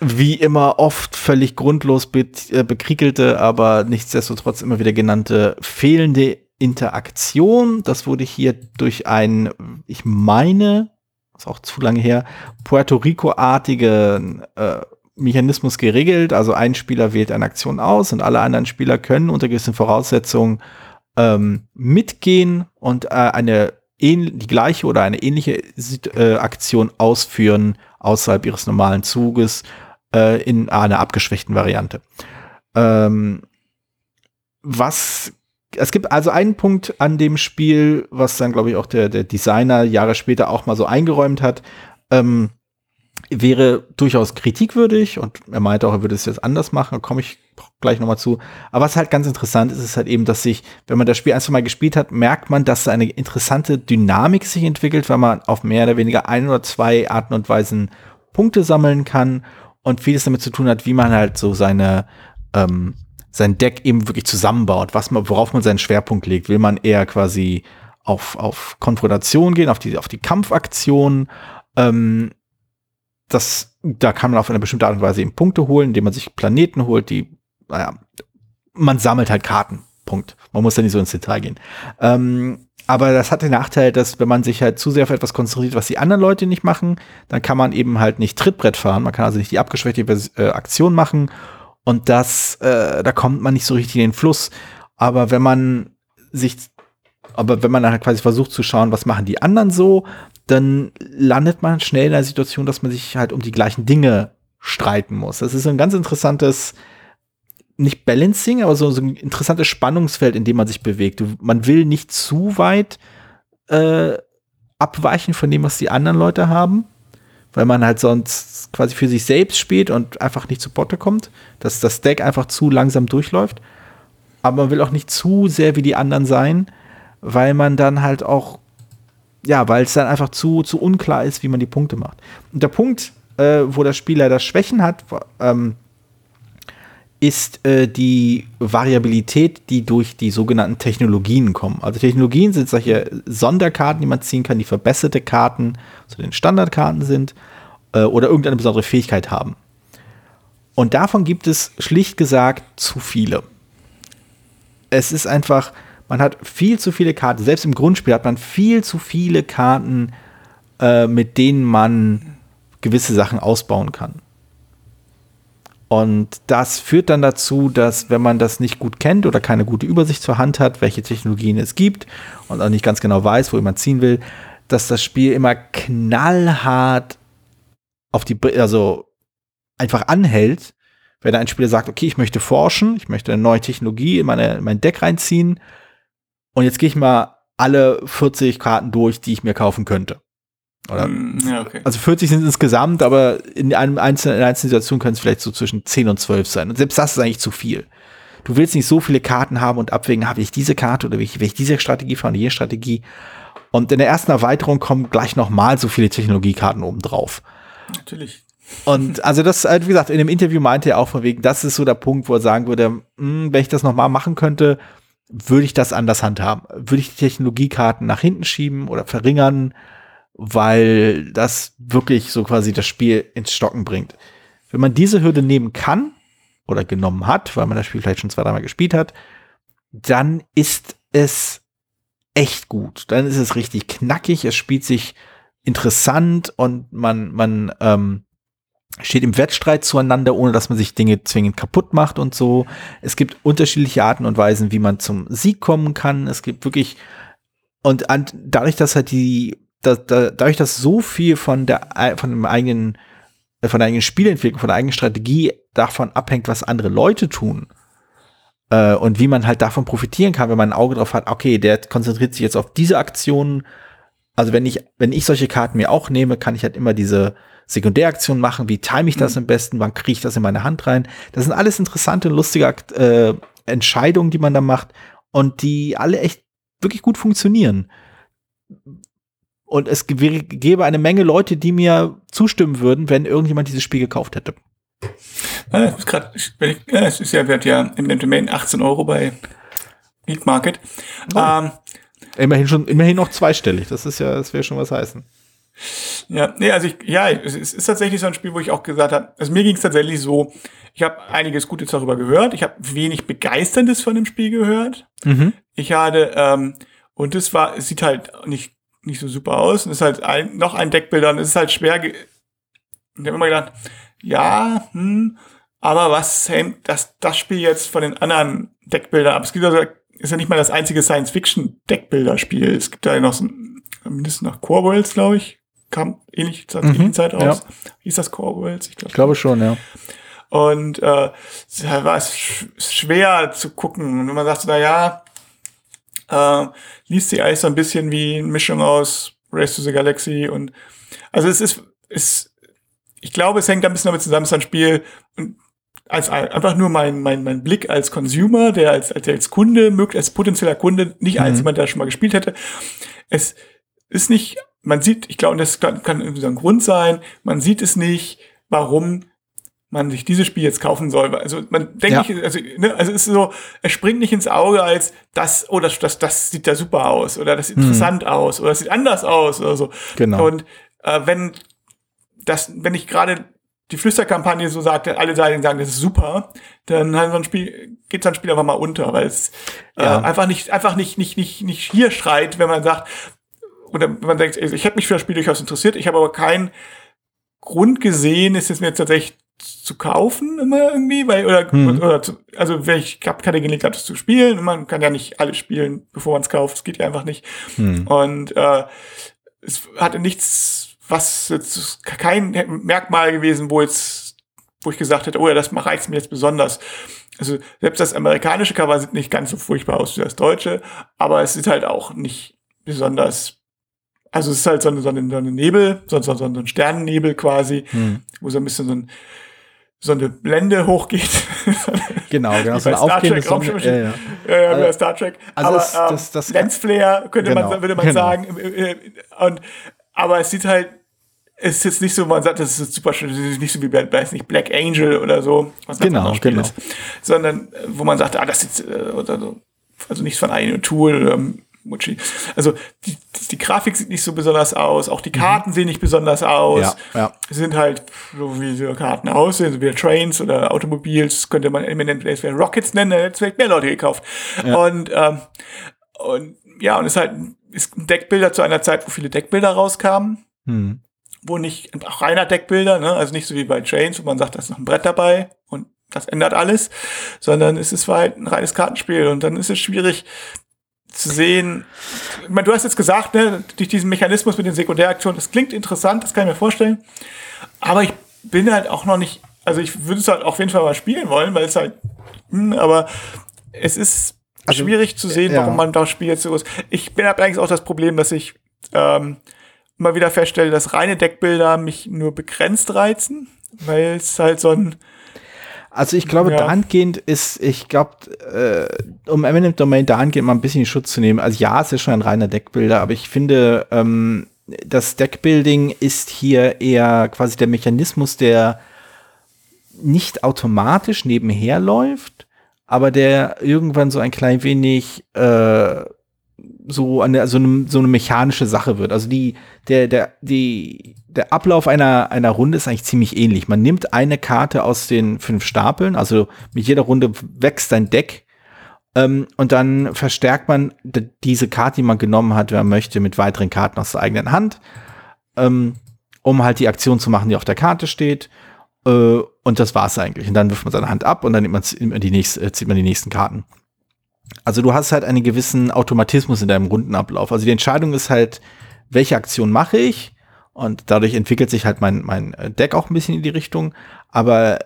wie immer oft völlig grundlos be äh, bekriegelte, aber nichtsdestotrotz immer wieder genannte fehlende Interaktion. Das wurde hier durch ein, ich meine, ist auch zu lange her, Puerto Rico-artige äh, Mechanismus geregelt. Also ein Spieler wählt eine Aktion aus und alle anderen Spieler können unter gewissen Voraussetzungen ähm, mitgehen und äh, eine die gleiche oder eine ähnliche äh, Aktion ausführen außerhalb ihres normalen Zuges äh, in einer abgeschwächten Variante. Ähm, was es gibt also einen Punkt an dem Spiel, was dann, glaube ich, auch der, der Designer Jahre später auch mal so eingeräumt hat, ähm, wäre durchaus kritikwürdig und er meinte auch, er würde es jetzt anders machen, da komme ich gleich nochmal zu. Aber was halt ganz interessant ist, ist halt eben, dass sich, wenn man das Spiel ein, zwei Mal gespielt hat, merkt man, dass eine interessante Dynamik sich entwickelt, weil man auf mehr oder weniger ein oder zwei Arten und Weisen Punkte sammeln kann und vieles damit zu tun hat, wie man halt so seine ähm, sein Deck eben wirklich zusammenbaut, was man, worauf man seinen Schwerpunkt legt. Will man eher quasi auf, auf Konfrontation gehen, auf die, auf die Kampfaktion. Ähm, das, da kann man auf eine bestimmte Art und Weise eben Punkte holen, indem man sich Planeten holt, die, naja, man sammelt halt Karten. Punkt. Man muss ja nicht so ins Detail gehen. Ähm, aber das hat den Nachteil, dass wenn man sich halt zu sehr auf etwas konzentriert, was die anderen Leute nicht machen, dann kann man eben halt nicht Trittbrett fahren. Man kann also nicht die abgeschwächte äh, Aktion machen und das, äh, da kommt man nicht so richtig in den Fluss. Aber wenn man sich, aber wenn man dann halt quasi versucht zu schauen, was machen die anderen so, dann landet man schnell in der Situation, dass man sich halt um die gleichen Dinge streiten muss. Das ist ein ganz interessantes, nicht Balancing, aber so, so ein interessantes Spannungsfeld, in dem man sich bewegt. Man will nicht zu weit äh, abweichen von dem, was die anderen Leute haben weil man halt sonst quasi für sich selbst spielt und einfach nicht zu Botte kommt, dass das Deck einfach zu langsam durchläuft. Aber man will auch nicht zu sehr wie die anderen sein, weil man dann halt auch, ja, weil es dann einfach zu, zu unklar ist, wie man die Punkte macht. Und der Punkt, äh, wo der Spieler das Schwächen hat, ähm, ist äh, die Variabilität, die durch die sogenannten Technologien kommen. Also Technologien sind solche Sonderkarten, die man ziehen kann, die verbesserte Karten zu den Standardkarten sind äh, oder irgendeine besondere Fähigkeit haben. Und davon gibt es schlicht gesagt zu viele. Es ist einfach, man hat viel zu viele Karten. Selbst im Grundspiel hat man viel zu viele Karten, äh, mit denen man gewisse Sachen ausbauen kann. Und das führt dann dazu, dass wenn man das nicht gut kennt oder keine gute Übersicht zur Hand hat, welche Technologien es gibt und auch nicht ganz genau weiß, wo man ziehen will, dass das Spiel immer knallhart auf die, also einfach anhält, wenn ein Spieler sagt, okay, ich möchte forschen, ich möchte eine neue Technologie in, meine, in mein Deck reinziehen und jetzt gehe ich mal alle 40 Karten durch, die ich mir kaufen könnte. Oder, hm, ja, okay. Also 40 sind insgesamt, aber in einem einzelnen, in einer einzelnen Situation können es vielleicht so zwischen 10 und 12 sein. Und selbst das ist eigentlich zu viel. Du willst nicht so viele Karten haben und abwägen, habe ich diese Karte oder will ich, will ich diese Strategie fahren jene Strategie. Und in der ersten Erweiterung kommen gleich nochmal so viele Technologiekarten oben drauf. Natürlich. Und also das, äh, wie gesagt, in dem Interview meinte er auch von wegen, das ist so der Punkt, wo er sagen würde, mh, hm, wenn ich das nochmal machen könnte, würde ich das anders handhaben. Würde ich die Technologiekarten nach hinten schieben oder verringern weil das wirklich so quasi das Spiel ins Stocken bringt. Wenn man diese Hürde nehmen kann oder genommen hat, weil man das Spiel vielleicht schon zwei, dreimal gespielt hat, dann ist es echt gut. Dann ist es richtig knackig, es spielt sich interessant und man, man ähm, steht im Wettstreit zueinander, ohne dass man sich Dinge zwingend kaputt macht und so. Es gibt unterschiedliche Arten und Weisen, wie man zum Sieg kommen kann. Es gibt wirklich und an, dadurch, dass halt die da, da, dadurch, dass so viel von der von dem eigenen äh, von der eigenen Spielentwicklung, von der eigenen Strategie davon abhängt, was andere Leute tun äh, und wie man halt davon profitieren kann, wenn man ein Auge drauf hat, okay, der konzentriert sich jetzt auf diese Aktionen, Also wenn ich, wenn ich solche Karten mir auch nehme, kann ich halt immer diese Sekundäraktion machen. Wie time ich das mhm. am besten? Wann kriege ich das in meine Hand rein? Das sind alles interessante, lustige äh, Entscheidungen, die man da macht und die alle echt wirklich gut funktionieren. Und es gäbe eine Menge Leute, die mir zustimmen würden, wenn irgendjemand dieses Spiel gekauft hätte. Ja, ist grad, ja, es ist ja wert ja im Domain 18 Euro bei Geek Market. Oh. Ähm, Immerhin schon, immerhin noch zweistellig. Das ist ja, das wäre schon was heißen. Ja, nee, also ich, ja, es ist tatsächlich so ein Spiel, wo ich auch gesagt habe, also mir ging es tatsächlich so, ich habe einiges Gutes darüber gehört, ich habe wenig Begeisterndes von dem Spiel gehört. Mhm. Ich hatte, ähm, und es war, es sieht halt nicht, nicht so super aus, und es ist halt ein, noch ein Deckbilder, und es ist halt schwer, ich habe immer gedacht, ja, hm, aber was hängt das, das Spiel jetzt von den anderen Deckbildern ab? Es gibt also ist ja nicht mal das einzige Science-Fiction-Deckbilderspiel. Es gibt da ja noch so mindestens noch Core Worlds, glaube ich. Kam ähnlich zur mhm, Zeit aus. Ja. Hieß das Core Worlds? Ich glaube glaube schon, ja. Und äh, da war es schwer zu gucken. Und wenn man sagt, na ja, äh, liest sie eigentlich so ein bisschen wie eine Mischung aus Race to the Galaxy und also es ist, ist ich glaube, es hängt ein bisschen damit zusammen, es ist ein Spiel und als einfach nur mein, mein, mein Blick als Consumer, der als, als, als Kunde, als potenzieller Kunde, nicht als mhm. jemand, der schon mal gespielt hätte. Es ist nicht, man sieht, ich glaube, das kann, kann irgendwie so ein Grund sein, man sieht es nicht, warum man sich dieses Spiel jetzt kaufen soll. Also man denkt ja. nicht, also, ne, also es ist so, es springt nicht ins Auge als das, oh, das, das, das sieht da super aus oder das sieht mhm. interessant aus oder das sieht anders aus oder so. Genau. Und äh, wenn das, wenn ich gerade die Flüsterkampagne so sagt, alle Seiten sagen, das ist super, dann hat so ein Spiel, geht so ein Spiel einfach mal unter, weil es äh, ja. äh, einfach nicht, einfach nicht, nicht, nicht, nicht hier schreit, wenn man sagt, oder wenn man denkt, ich hätte mich für das Spiel durchaus interessiert, ich habe aber keinen Grund gesehen, ist es mir tatsächlich zu kaufen immer irgendwie, weil oder, mhm. oder zu, also ich habe keine Gelegenheit das zu spielen, man kann ja nicht alles spielen, bevor man es kauft, das geht ja einfach nicht. Mhm. Und äh, es hatte nichts was jetzt kein Merkmal gewesen, wo jetzt, wo ich gesagt hätte, oh ja, das reizt mir jetzt besonders. Also selbst das amerikanische Cover sieht nicht ganz so furchtbar aus wie das deutsche, aber es sieht halt auch nicht besonders. Also es ist halt so eine, so eine, so eine Nebel, so, so, so ein Sternennebel quasi, hm. wo so ein bisschen so ein so eine Blende hochgeht. *laughs* genau, genau. So eine aufgehende Sonne. Ja, ja. ja, ja also, Star Trek. Also aber ähm, das, das, Lensflare könnte genau, man, würde man genau. sagen. Und, aber es sieht halt ist jetzt nicht so, man sagt, das ist super schön, das ist nicht so wie bei, weiß nicht, Black Angel oder so, was genau, genau. Ist, sondern äh, wo man sagt, ah, das ist, äh, oder so, also nichts von einem Tool oder Mucci. Also die, die Grafik sieht nicht so besonders aus, auch die mhm. Karten mhm. sehen nicht besonders aus. Ja, ja. Sie sind halt so wie so Karten aussehen, so wie Trains oder Automobils, könnte man eminent Rockets nennen, dann hätte es vielleicht mehr Leute gekauft. Ja. Und, ähm, und ja, und es ist halt ist ein Deckbilder zu einer Zeit, wo viele Deckbilder rauskamen. Mhm wo nicht auch reiner Deckbilder, ne? also nicht so wie bei Chains, wo man sagt, da ist noch ein Brett dabei und das ändert alles, sondern es ist halt ein reines Kartenspiel und dann ist es schwierig zu sehen. Ich meine, du hast jetzt gesagt, ne, durch diesen Mechanismus mit den Sekundäraktionen, das klingt interessant, das kann ich mir vorstellen, aber ich bin halt auch noch nicht, also ich würde es halt auf jeden Fall mal spielen wollen, weil es halt, hm, aber es ist also, schwierig zu sehen, ja. warum man das Spiel jetzt so ist. Ich bin halt eigentlich auch das Problem, dass ich ähm, immer wieder feststelle, dass reine Deckbilder mich nur begrenzt reizen, weil es halt so ein also ich glaube, ja. dahingehend ist, ich glaube, äh, um Eminent Domain dahingehend mal ein bisschen Schutz zu nehmen, also ja, es ist schon ein reiner Deckbilder, aber ich finde, ähm, das Deckbuilding ist hier eher quasi der Mechanismus, der nicht automatisch nebenher läuft, aber der irgendwann so ein klein wenig äh, so eine, so eine, so eine mechanische Sache wird. Also die, der, der, die, der Ablauf einer, einer Runde ist eigentlich ziemlich ähnlich. Man nimmt eine Karte aus den fünf Stapeln, also mit jeder Runde wächst ein Deck ähm, und dann verstärkt man diese Karte, die man genommen hat, wenn man möchte, mit weiteren Karten aus der eigenen Hand, ähm, um halt die Aktion zu machen, die auf der Karte steht. Äh, und das war's eigentlich. Und dann wirft man seine Hand ab und dann nimmt man die nächste, äh, zieht man die nächsten Karten. Also du hast halt einen gewissen Automatismus in deinem Rundenablauf. Also die Entscheidung ist halt, welche Aktion mache ich? Und dadurch entwickelt sich halt mein, mein Deck auch ein bisschen in die Richtung. Aber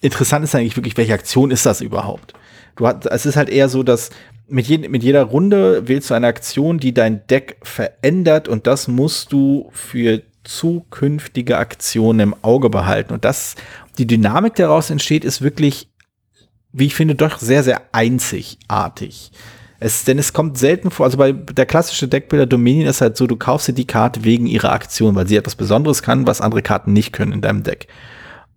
interessant ist eigentlich wirklich, welche Aktion ist das überhaupt? du hast, es ist halt eher so, dass mit, je, mit jeder Runde wählst du eine Aktion, die dein Deck verändert und das musst du für zukünftige Aktionen im Auge behalten. Und das, die Dynamik daraus entsteht, ist wirklich, wie ich finde, doch sehr, sehr einzigartig. Es, denn es kommt selten vor, also bei der klassische Deckbilder Dominion ist halt so, du kaufst dir die Karte wegen ihrer Aktion, weil sie etwas Besonderes kann, was andere Karten nicht können in deinem Deck.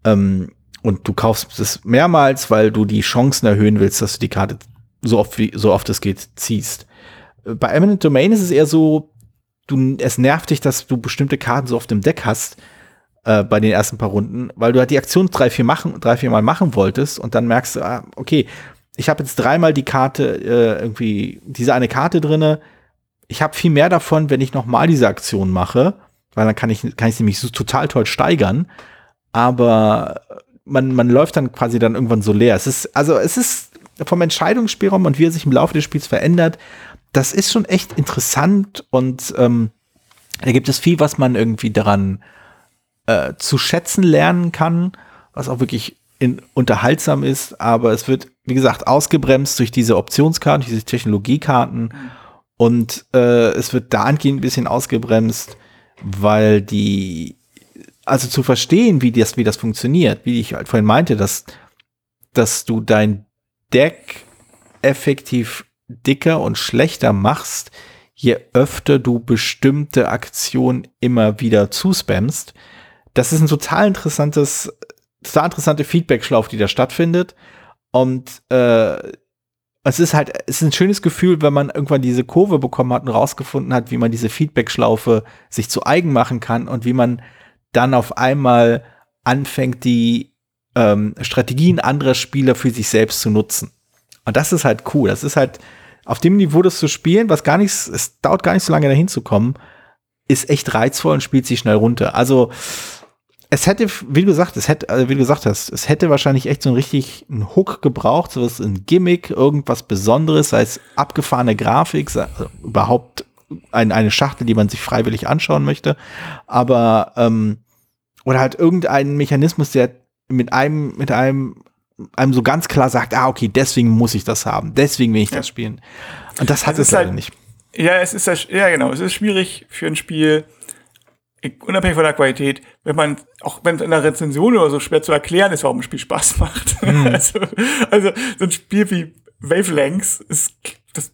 Ähm, und du kaufst es mehrmals, weil du die Chancen erhöhen willst, dass du die Karte so oft wie so oft es geht ziehst. Bei Eminent Domain ist es eher so, du, es nervt dich, dass du bestimmte Karten so oft im Deck hast äh, bei den ersten paar Runden, weil du halt die Aktion drei, vier machen, drei, vier Mal machen wolltest und dann merkst du, ah, okay, ich habe jetzt dreimal die Karte, äh, irgendwie, diese eine Karte drinne. Ich habe viel mehr davon, wenn ich nochmal diese Aktion mache, weil dann kann ich, kann ich nämlich so total toll steigern. Aber man, man läuft dann quasi dann irgendwann so leer. Es ist, also es ist vom Entscheidungsspielraum und wie er sich im Laufe des Spiels verändert, das ist schon echt interessant und ähm, da gibt es viel, was man irgendwie daran äh, zu schätzen lernen kann, was auch wirklich in, unterhaltsam ist, aber es wird, wie gesagt, ausgebremst durch diese Optionskarten, diese Technologiekarten und äh, es wird dahingehend ein bisschen ausgebremst, weil die, also zu verstehen, wie das, wie das funktioniert, wie ich halt vorhin meinte, dass, dass du dein Deck effektiv dicker und schlechter machst, je öfter du bestimmte Aktionen immer wieder zuspammst. Das ist ein total interessantes, total interessante Feedback-Schlaufe, die da stattfindet. Und äh, es ist halt, es ist ein schönes Gefühl, wenn man irgendwann diese Kurve bekommen hat und rausgefunden hat, wie man diese Feedback-Schlaufe sich zu eigen machen kann und wie man dann auf einmal anfängt, die ähm, Strategien anderer Spieler für sich selbst zu nutzen. Und das ist halt cool. Das ist halt, auf dem Niveau das zu spielen, was gar nicht, es dauert gar nicht so lange dahin zu kommen, ist echt reizvoll und spielt sich schnell runter. Also, es hätte, wie du gesagt, es hätte, also wie du gesagt hast, es hätte wahrscheinlich echt so ein richtig einen Hook gebraucht, so was ein Gimmick, irgendwas Besonderes, sei es abgefahrene Grafik, also überhaupt ein, eine Schachtel, die man sich freiwillig anschauen möchte, aber ähm, oder halt irgendeinen Mechanismus, der mit einem mit einem einem so ganz klar sagt, ah okay, deswegen muss ich das haben, deswegen will ich ja. das spielen. Und das hat es, es leider halt, nicht. Ja, es ist ja genau, es ist schwierig für ein Spiel unabhängig von der Qualität, wenn man, auch wenn es in der Rezension oder so schwer zu erklären ist, warum ein Spiel Spaß macht. *laughs* Mhm. also, also, so ein Spiel wie Wavelengths, ist, das,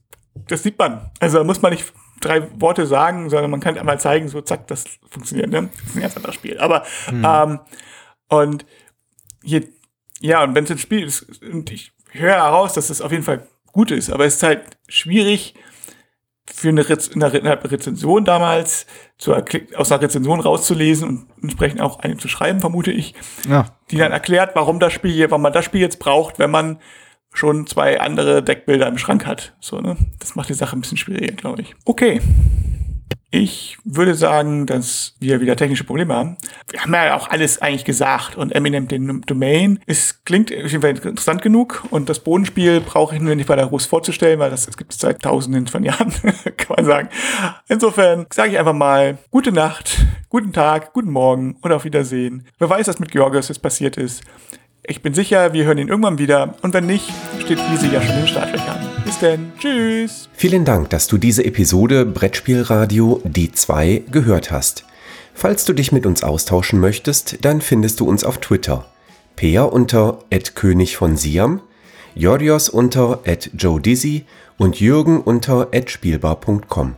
das sieht man. Also da muss man nicht drei Worte sagen, sondern man kann einmal zeigen, so zack, das funktioniert. Ne? Das ist ein ganz anderes Spiel. Aber mhm. ähm, und hier, ja, und wenn es ein Spiel ist, und ich höre heraus, dass es das auf jeden Fall gut ist, aber es ist halt schwierig, für eine, Rez eine Rezension damals zu aus einer Rezension rauszulesen und entsprechend auch eine zu schreiben, vermute ich, ja. die dann erklärt, warum das Spiel hier, warum man das Spiel jetzt braucht, wenn man schon zwei andere Deckbilder im Schrank hat. So, ne? Das macht die Sache ein bisschen schwieriger, glaube ich. Okay. Ich würde sagen, dass wir wieder technische Probleme haben. Wir haben ja auch alles eigentlich gesagt und Eminem den Domain. Es klingt auf jeden Fall interessant genug und das Bodenspiel brauche ich nur nicht weiter groß vorzustellen, weil das, das gibt es seit tausenden von Jahren, *laughs* kann man sagen. Insofern sage ich einfach mal gute Nacht, guten Tag, guten Morgen und auf Wiedersehen. Wer weiß, was mit Georgios jetzt passiert ist. Ich bin sicher, wir hören ihn irgendwann wieder und wenn nicht, steht Easy ja schon den Startlöchern. Bis denn, tschüss. Vielen Dank, dass du diese Episode Brettspielradio D2 gehört hast. Falls du dich mit uns austauschen möchtest, dann findest du uns auf Twitter. Peer unter König von Siam, Jorios unter Joe Dizzy und Jürgen unter spielbar.com.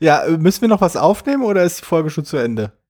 Ja, müssen wir noch was aufnehmen oder ist die Folge schon zu Ende?